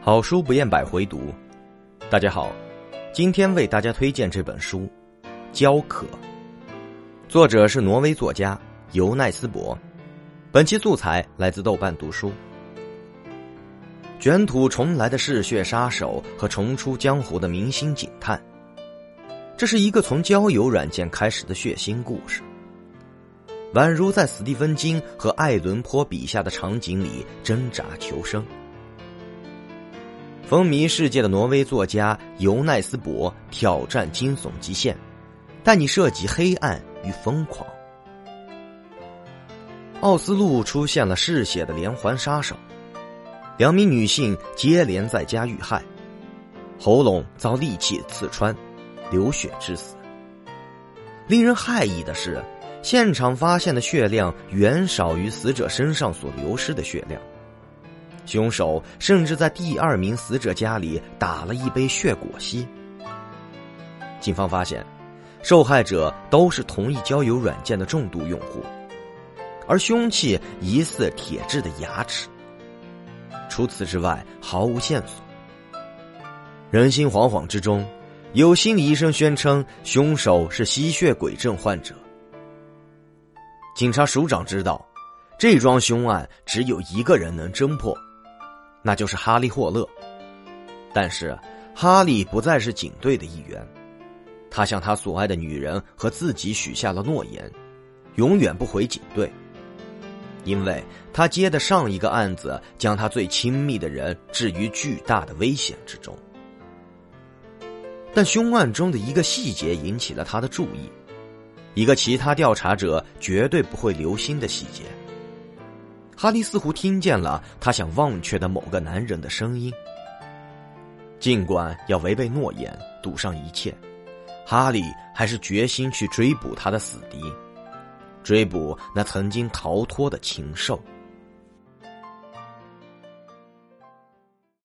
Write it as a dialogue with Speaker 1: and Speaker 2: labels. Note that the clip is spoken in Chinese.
Speaker 1: 好书不厌百回读，大家好，今天为大家推荐这本书《焦渴》，作者是挪威作家尤奈斯伯。本期素材来自豆瓣读书。卷土重来的嗜血杀手和重出江湖的明星警探，这是一个从交友软件开始的血腥故事，宛如在斯蒂芬金和爱伦坡笔下的场景里挣扎求生。风靡世界的挪威作家尤奈斯博挑战惊悚极限，带你涉及黑暗与疯狂。奥斯陆出现了嗜血的连环杀手，两名女性接连在家遇害，喉咙遭利器刺穿，流血致死。令人骇异的是，现场发现的血量远少于死者身上所流失的血量。凶手甚至在第二名死者家里打了一杯血果昔。警方发现，受害者都是同一交友软件的重度用户，而凶器疑似铁质的牙齿。除此之外，毫无线索。人心惶惶之中，有心理医生宣称凶手是吸血鬼症患者。警察署长知道，这桩凶案只有一个人能侦破。那就是哈利·霍勒，但是哈利不再是警队的一员，他向他所爱的女人和自己许下了诺言，永远不回警队，因为他接的上一个案子将他最亲密的人置于巨大的危险之中。但凶案中的一个细节引起了他的注意，一个其他调查者绝对不会留心的细节。哈利似乎听见了他想忘却的某个男人的声音。尽管要违背诺言，赌上一切，哈利还是决心去追捕他的死敌，追捕那曾经逃脱的禽兽。